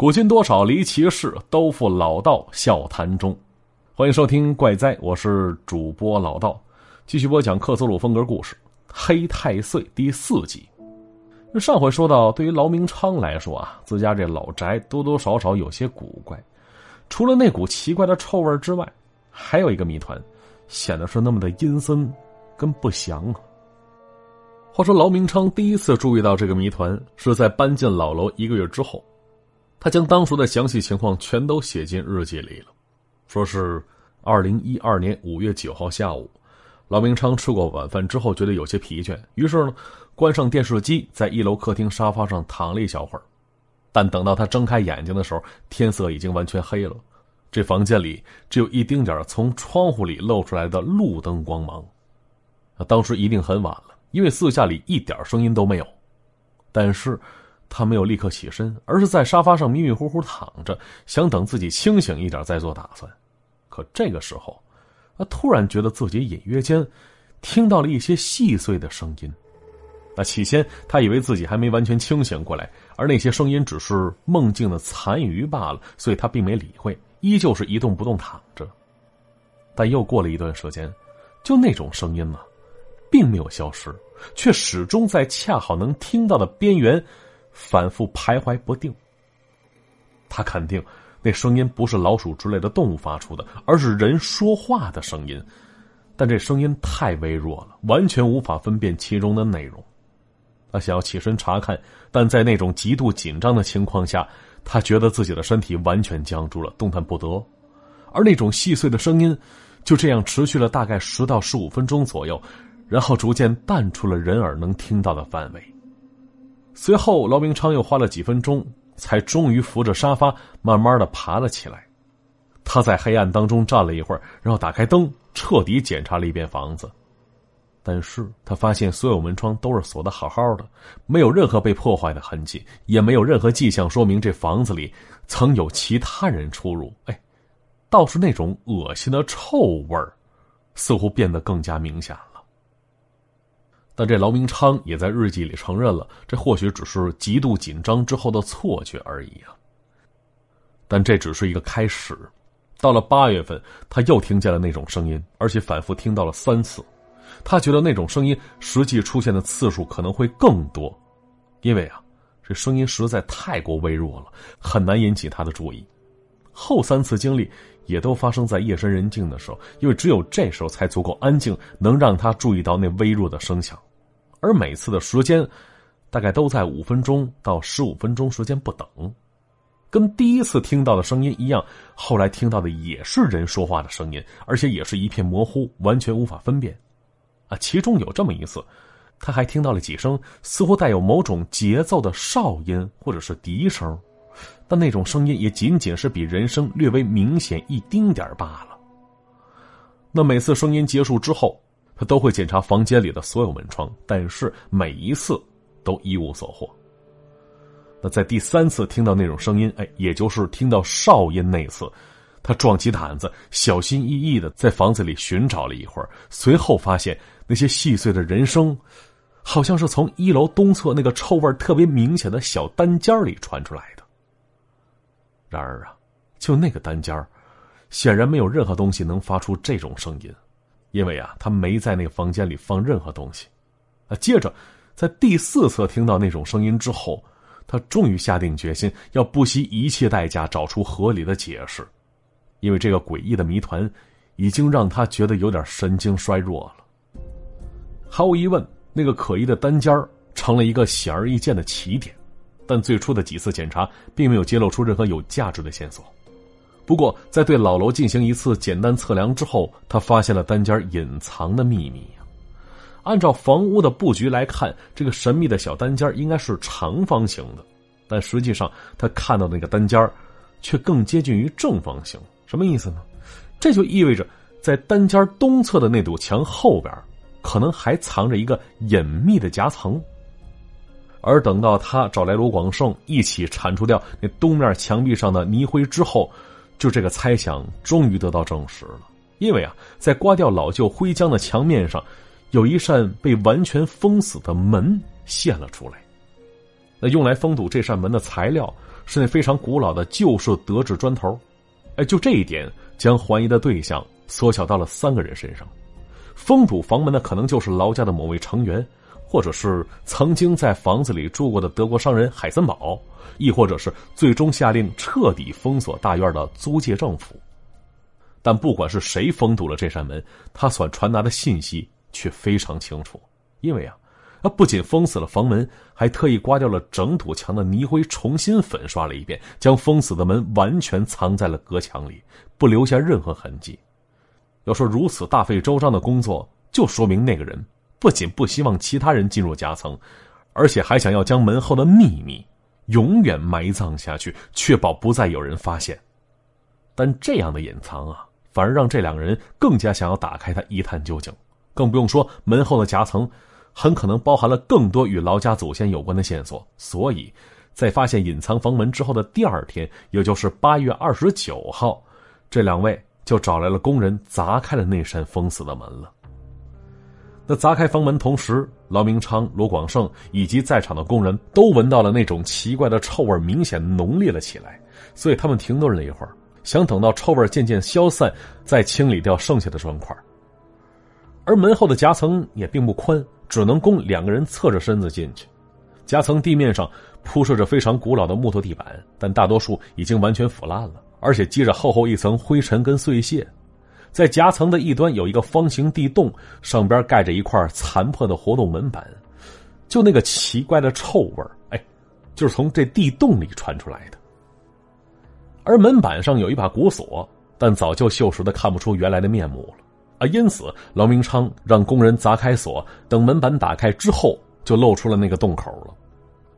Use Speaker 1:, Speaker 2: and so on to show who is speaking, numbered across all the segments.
Speaker 1: 古今多少离奇事，都付老道笑谈中。欢迎收听《怪哉》，我是主播老道，继续播讲克苏鲁风格故事《黑太岁》第四集。上回说到，对于劳明昌来说啊，自家这老宅多多少少有些古怪，除了那股奇怪的臭味之外，还有一个谜团，显得是那么的阴森跟不祥。话说劳明昌第一次注意到这个谜团，是在搬进老楼一个月之后。他将当时的详细情况全都写进日记里了，说是二零一二年五月九号下午，劳明昌吃过晚饭之后觉得有些疲倦，于是呢，关上电视机，在一楼客厅沙发上躺了一小会儿。但等到他睁开眼睛的时候，天色已经完全黑了，这房间里只有一丁点从窗户里露出来的路灯光芒。当时一定很晚了，因为四下里一点声音都没有，但是。他没有立刻起身，而是在沙发上迷迷糊糊躺着，想等自己清醒一点再做打算。可这个时候，他突然觉得自己隐约间听到了一些细碎的声音。那起先他以为自己还没完全清醒过来，而那些声音只是梦境的残余罢了，所以他并没理会，依旧是一动不动躺着。但又过了一段时间，就那种声音呢，并没有消失，却始终在恰好能听到的边缘。反复徘徊不定。他肯定那声音不是老鼠之类的动物发出的，而是人说话的声音。但这声音太微弱了，完全无法分辨其中的内容。他想要起身查看，但在那种极度紧张的情况下，他觉得自己的身体完全僵住了，动弹不得。而那种细碎的声音就这样持续了大概十到十五分钟左右，然后逐渐淡出了人耳能听到的范围。随后，劳明昌又花了几分钟，才终于扶着沙发，慢慢的爬了起来。他在黑暗当中站了一会儿，然后打开灯，彻底检查了一遍房子。但是他发现所有门窗都是锁的好好的，没有任何被破坏的痕迹，也没有任何迹象说明这房子里曾有其他人出入。哎，倒是那种恶心的臭味儿，似乎变得更加明显了。但这劳明昌也在日记里承认了，这或许只是极度紧张之后的错觉而已啊。但这只是一个开始。到了八月份，他又听见了那种声音，而且反复听到了三次。他觉得那种声音实际出现的次数可能会更多，因为啊，这声音实在太过微弱了，很难引起他的注意。后三次经历也都发生在夜深人静的时候，因为只有这时候才足够安静，能让他注意到那微弱的声响。而每次的时间，大概都在五分钟到十五分钟时间不等，跟第一次听到的声音一样。后来听到的也是人说话的声音，而且也是一片模糊，完全无法分辨。啊，其中有这么一次，他还听到了几声似乎带有某种节奏的哨音或者是笛声，但那种声音也仅仅是比人声略微明显一丁点罢了。那每次声音结束之后。他都会检查房间里的所有门窗，但是每一次都一无所获。那在第三次听到那种声音，哎，也就是听到哨音那次，他壮起胆子，小心翼翼的在房子里寻找了一会儿，随后发现那些细碎的人声，好像是从一楼东侧那个臭味特别明显的小单间里传出来的。然而啊，就那个单间显然没有任何东西能发出这种声音。因为啊，他没在那个房间里放任何东西，啊，接着，在第四次听到那种声音之后，他终于下定决心要不惜一切代价找出合理的解释，因为这个诡异的谜团已经让他觉得有点神经衰弱了。毫无疑问，那个可疑的单间成了一个显而易见的起点，但最初的几次检查并没有揭露出任何有价值的线索。不过，在对老楼进行一次简单测量之后，他发现了单间隐藏的秘密按照房屋的布局来看，这个神秘的小单间应该是长方形的，但实际上他看到那个单间却更接近于正方形。什么意思呢？这就意味着，在单间东侧的那堵墙后边，可能还藏着一个隐秘的夹层。而等到他找来罗广胜一起铲除掉那东面墙壁上的泥灰之后，就这个猜想终于得到证实了，因为啊，在刮掉老旧灰浆的墙面上，有一扇被完全封死的门现了出来。那用来封堵这扇门的材料是那非常古老的旧式德制砖头。哎，就这一点，将怀疑的对象缩小到了三个人身上。封堵房门的可能就是劳家的某位成员，或者是曾经在房子里住过的德国商人海森堡，亦或者是最终下令彻底封锁大院的租界政府。但不管是谁封堵了这扇门，他所传达的信息却非常清楚，因为啊，他不仅封死了房门，还特意刮掉了整堵墙的泥灰，重新粉刷了一遍，将封死的门完全藏在了隔墙里，不留下任何痕迹。要说如此大费周章的工作，就说明那个人不仅不希望其他人进入夹层，而且还想要将门后的秘密永远埋葬下去，确保不再有人发现。但这样的隐藏啊，反而让这两个人更加想要打开它一探究竟。更不用说门后的夹层，很可能包含了更多与劳家祖先有关的线索。所以，在发现隐藏房门之后的第二天，也就是八月二十九号，这两位。就找来了工人，砸开了那扇封死的门了。那砸开房门同时，劳明昌、罗广胜以及在场的工人都闻到了那种奇怪的臭味，明显浓烈了起来。所以他们停顿了一会儿，想等到臭味渐渐消散，再清理掉剩下的砖块。而门后的夹层也并不宽，只能供两个人侧着身子进去。夹层地面上铺设着非常古老的木头地板，但大多数已经完全腐烂了。而且积着厚厚一层灰尘跟碎屑，在夹层的一端有一个方形地洞，上边盖着一块残破的活动门板，就那个奇怪的臭味哎，就是从这地洞里传出来的。而门板上有一把古锁，但早就锈蚀的看不出原来的面目了啊！因此，劳明昌让工人砸开锁，等门板打开之后，就露出了那个洞口了。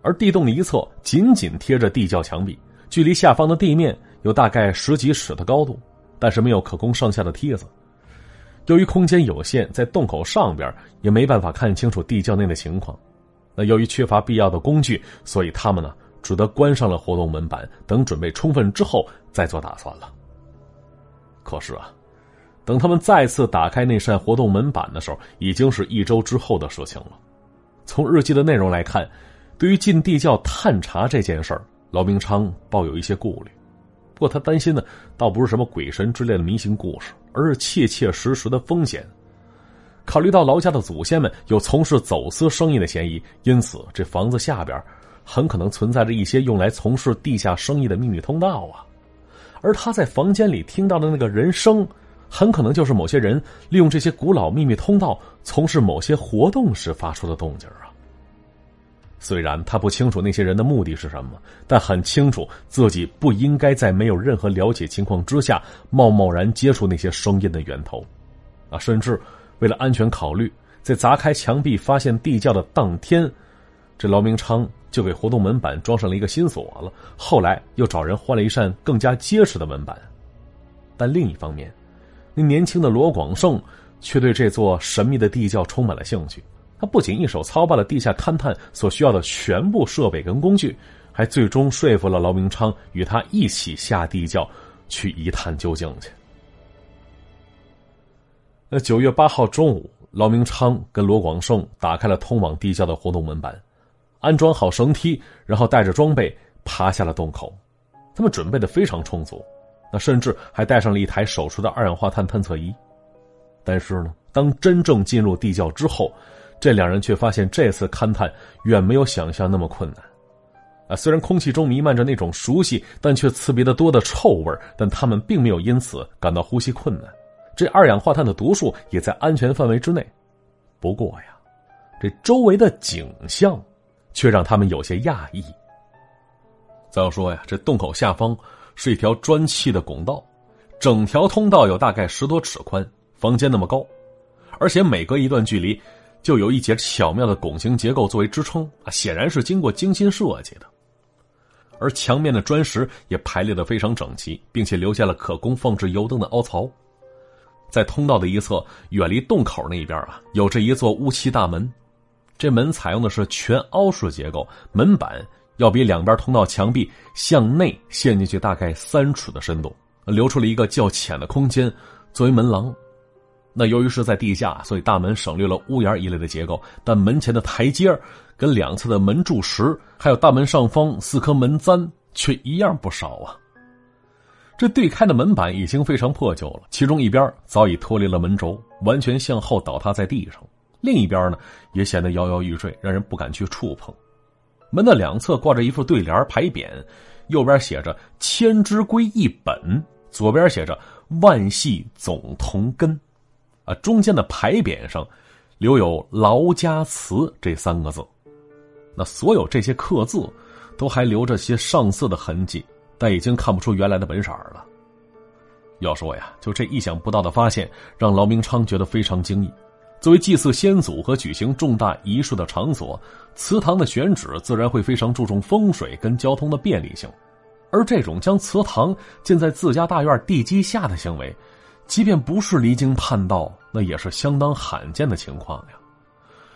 Speaker 1: 而地洞的一侧紧紧贴着地窖墙壁，距离下方的地面。有大概十几尺的高度，但是没有可供上下的梯子。由于空间有限，在洞口上边也没办法看清楚地窖内的情况。那由于缺乏必要的工具，所以他们呢只得关上了活动门板，等准备充分之后再做打算了。可是啊，等他们再次打开那扇活动门板的时候，已经是一周之后的事情了。从日记的内容来看，对于进地窖探查这件事儿，劳明昌抱有一些顾虑。不过他担心的倒不是什么鬼神之类的迷信故事，而是切切实实的风险。考虑到劳家的祖先们有从事走私生意的嫌疑，因此这房子下边很可能存在着一些用来从事地下生意的秘密通道啊。而他在房间里听到的那个人声，很可能就是某些人利用这些古老秘密通道从事某些活动时发出的动静啊。虽然他不清楚那些人的目的是什么，但很清楚自己不应该在没有任何了解情况之下，贸贸然接触那些声音的源头。啊，甚至为了安全考虑，在砸开墙壁发现地窖的当天，这劳明昌就给活动门板装上了一个新锁了。后来又找人换了一扇更加结实的门板。但另一方面，那年轻的罗广胜却对这座神秘的地窖充满了兴趣。他不仅一手操办了地下勘探所需要的全部设备跟工具，还最终说服了劳明昌与他一起下地窖去一探究竟去。那九月八号中午，劳明昌跟罗广胜打开了通往地窖的活动门板，安装好绳梯，然后带着装备爬下了洞口。他们准备的非常充足，那甚至还带上了一台手持的二氧化碳探测仪。但是呢，当真正进入地窖之后，这两人却发现，这次勘探远没有想象那么困难。啊，虽然空气中弥漫着那种熟悉但却刺鼻的多的臭味但他们并没有因此感到呼吸困难。这二氧化碳的毒素也在安全范围之内。不过呀，这周围的景象却让他们有些讶异。再说呀，这洞口下方是一条砖砌的拱道，整条通道有大概十多尺宽，房间那么高，而且每隔一段距离。就有一节巧妙的拱形结构作为支撑啊，显然是经过精心设计的。而墙面的砖石也排列的非常整齐，并且留下了可供放置油灯的凹槽。在通道的一侧，远离洞口那一边啊，有着一座乌漆大门。这门采用的是全凹式结构，门板要比两边通道墙壁向内陷进去大概三尺的深度，留出了一个较浅的空间作为门廊。那由于是在地下，所以大门省略了屋檐一类的结构，但门前的台阶跟两侧的门柱石，还有大门上方四颗门簪，却一样不少啊。这对开的门板已经非常破旧了，其中一边早已脱离了门轴，完全向后倒塌在地上；另一边呢，也显得摇摇欲坠，让人不敢去触碰。门的两侧挂着一副对联牌匾，右边写着“千之归一本”，左边写着“万系总同根”。中间的牌匾上留有“劳家祠”这三个字。那所有这些刻字，都还留着些上色的痕迹。但已经看不出原来的本色了。要说呀，就这意想不到的发现，让劳明昌觉得非常惊异。作为祭祀先祖和举行重大仪式的场所，祠堂的选址自然会非常注重风水跟交通的便利性。而这种将祠堂建在自家大院地基下的行为，即便不是离经叛道，那也是相当罕见的情况呀。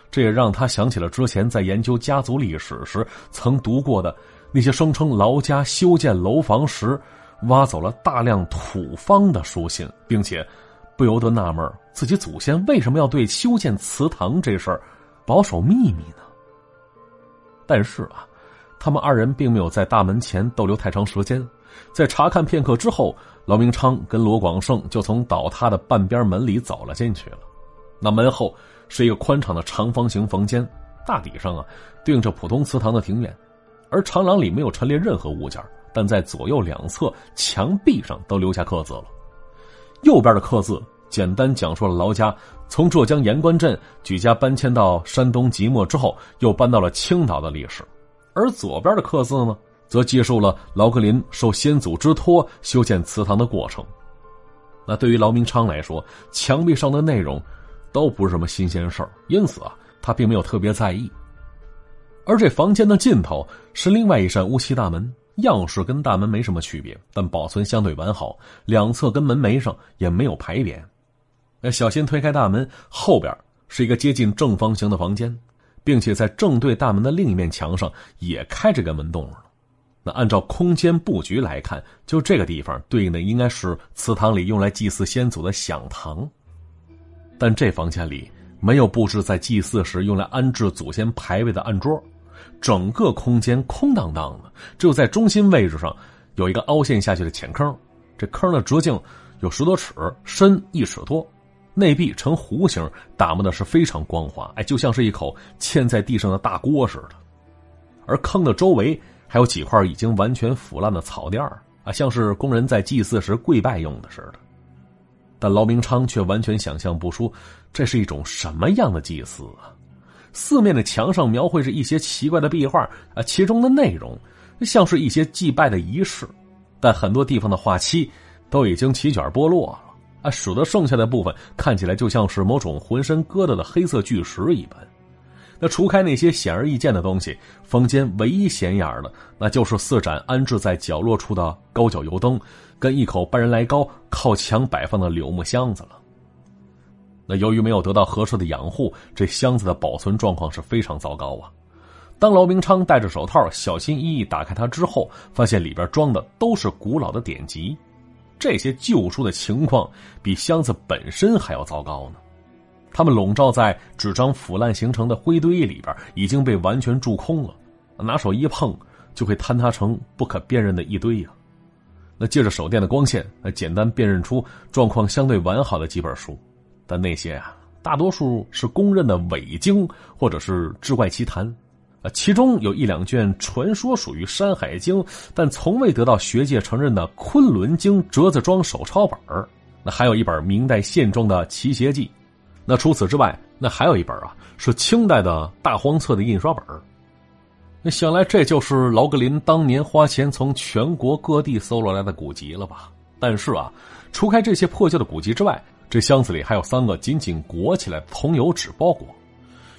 Speaker 1: 这也让他想起了之前在研究家族历史时曾读过的。那些声称劳家修建楼房时挖走了大量土方的书信，并且不由得纳闷自己祖先为什么要对修建祠堂这事儿保守秘密呢？但是啊，他们二人并没有在大门前逗留太长时间，在查看片刻之后，劳明昌跟罗广胜就从倒塌的半边门里走了进去了。那门后是一个宽敞的长方形房间，大体上啊对应着普通祠堂的庭院。而长廊里没有陈列任何物件，但在左右两侧墙壁上都留下刻字了。右边的刻字简单讲述了劳家从浙江盐官镇举家搬迁到山东即墨之后，又搬到了青岛的历史；而左边的刻字呢，则记述了劳格林受先祖之托修建祠堂的过程。那对于劳明昌来说，墙壁上的内容都不是什么新鲜事儿，因此啊，他并没有特别在意。而这房间的尽头是另外一扇乌漆大门，样式跟大门没什么区别，但保存相对完好。两侧跟门楣上也没有牌匾。那小心推开大门，后边是一个接近正方形的房间，并且在正对大门的另一面墙上也开着个门洞那按照空间布局来看，就这个地方对应的应该是祠堂里用来祭祀先祖的享堂。但这房间里没有布置在祭祀时用来安置祖先牌位的案桌。整个空间空荡荡的，只有在中心位置上有一个凹陷下去的浅坑，这坑的直径有十多尺，深一尺多，内壁呈弧形，打磨的是非常光滑，哎，就像是一口嵌在地上的大锅似的。而坑的周围还有几块已经完全腐烂的草垫啊，像是工人在祭祀时跪拜用的似的。但劳明昌却完全想象不出这是一种什么样的祭祀啊。四面的墙上描绘着一些奇怪的壁画啊，其中的内容像是一些祭拜的仪式，但很多地方的画漆都已经起卷剥落了啊，使得剩下的部分看起来就像是某种浑身疙瘩的黑色巨石一般。那除开那些显而易见的东西，房间唯一显眼的，那就是四盏安置在角落处的高脚油灯，跟一口半人来高靠墙摆放的柳木箱子了。那由于没有得到合适的养护，这箱子的保存状况是非常糟糕啊。当劳明昌戴着手套，小心翼翼打开它之后，发现里边装的都是古老的典籍，这些旧书的情况比箱子本身还要糟糕呢。它们笼罩在纸张腐烂形成的灰堆里边，已经被完全蛀空了，拿手一碰就会坍塌成不可辨认的一堆呀。那借着手电的光线，那简单辨认出状况相对完好的几本书。但那些啊，大多数是公认的伪经或者是志怪奇谈，啊，其中有一两卷传说属于《山海经》，但从未得到学界承认的《昆仑经》折子装手抄本那还有一本明代现装的《奇邪记》，那除此之外，那还有一本啊，是清代的大荒册的印刷本那想来这就是劳格林当年花钱从全国各地搜罗来的古籍了吧？但是啊，除开这些破旧的古籍之外，这箱子里还有三个紧紧裹起来的桐油纸包裹，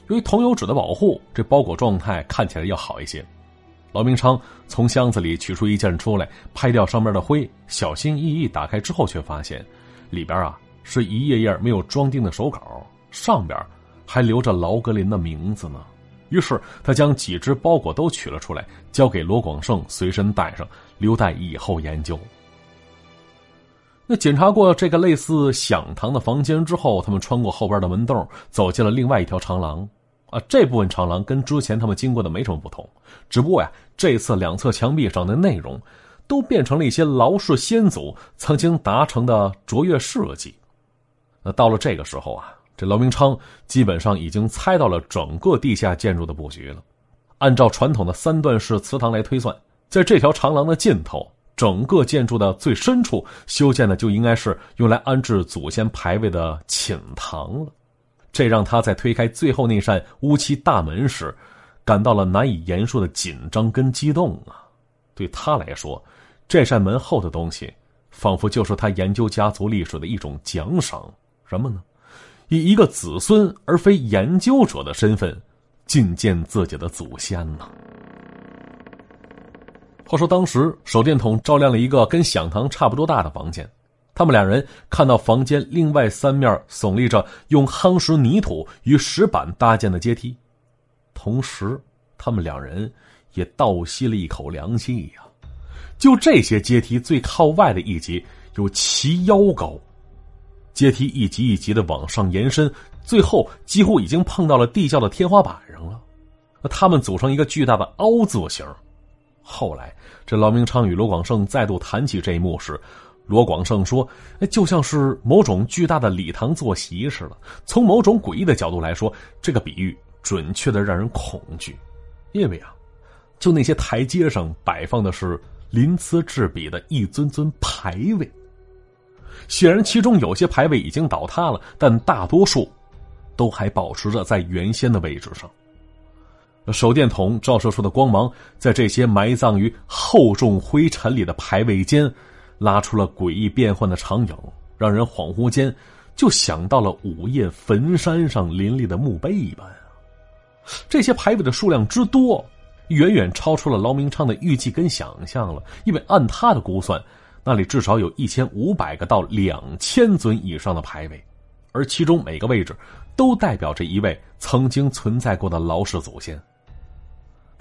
Speaker 1: 由于桐油纸的保护，这包裹状态看起来要好一些。劳明昌从箱子里取出一件出来，拍掉上面的灰，小心翼翼打开之后，却发现里边啊是一页页没有装订的手稿，上边还留着劳格林的名字呢。于是他将几只包裹都取了出来，交给罗广胜随身带上，留待以后研究。那检查过这个类似响堂的房间之后，他们穿过后边的门洞，走进了另外一条长廊。啊，这部分长廊跟之前他们经过的没什么不同，只不过呀，这次两侧墙壁上的内容都变成了一些劳氏先祖曾经达成的卓越事迹。那到了这个时候啊，这劳明昌基本上已经猜到了整个地下建筑的布局了。按照传统的三段式祠堂来推算，在这条长廊的尽头。整个建筑的最深处修建的就应该是用来安置祖先牌位的寝堂了，这让他在推开最后那扇乌漆大门时，感到了难以言说的紧张跟激动啊！对他来说，这扇门后的东西，仿佛就是他研究家族历史的一种奖赏。什么呢？以一个子孙而非研究者的身份，觐见自己的祖先呢？话说，当时手电筒照亮了一个跟响堂差不多大的房间，他们两人看到房间另外三面耸立着用夯实泥土与石板搭建的阶梯，同时，他们两人也倒吸了一口凉气呀。就这些阶梯最靠外的一级有齐腰高，阶梯一级一级的往上延伸，最后几乎已经碰到了地窖的天花板上了。那他们组成一个巨大的凹字形。后来，这劳明昌与罗广胜再度谈起这一幕时，罗广胜说：“哎，就像是某种巨大的礼堂坐席似的。从某种诡异的角度来说，这个比喻准确的让人恐惧，因为啊，就那些台阶上摆放的是鳞次栉比的一尊尊牌位。显然，其中有些牌位已经倒塌了，但大多数都还保持着在原先的位置上。”手电筒照射出的光芒，在这些埋葬于厚重灰尘里的牌位间，拉出了诡异变幻的长影，让人恍惚间就想到了午夜坟山上林立的墓碑一般啊！这些牌位的数量之多，远远超出了劳明昌的预计跟想象了。因为按他的估算，那里至少有一千五百个到两千尊以上的牌位，而其中每个位置都代表着一位曾经存在过的劳氏祖先。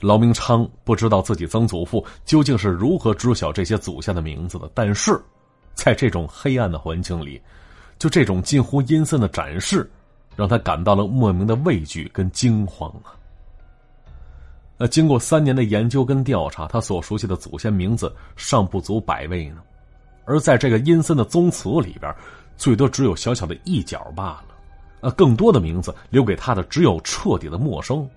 Speaker 1: 劳明昌不知道自己曾祖父究竟是如何知晓这些祖先的名字的，但是，在这种黑暗的环境里，就这种近乎阴森的展示，让他感到了莫名的畏惧跟惊慌啊！那经过三年的研究跟调查，他所熟悉的祖先名字尚不足百位呢，而在这个阴森的宗祠里边，最多只有小小的一角罢了。呃，更多的名字留给他的只有彻底的陌生。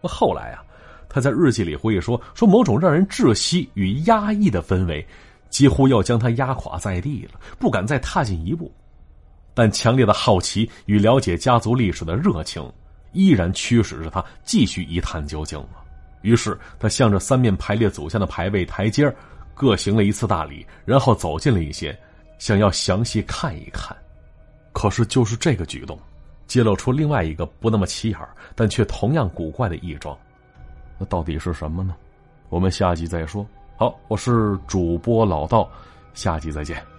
Speaker 1: 后来啊。他在日记里回忆说：“说某种让人窒息与压抑的氛围，几乎要将他压垮在地了，不敢再踏进一步。但强烈的好奇与了解家族历史的热情，依然驱使着他继续一探究竟。于是，他向着三面排列祖先的牌位台阶各行了一次大礼，然后走近了一些，想要详细看一看。可是，就是这个举动，揭露出另外一个不那么起眼但却同样古怪的异状。”那到底是什么呢？我们下集再说。好，我是主播老道，下集再见。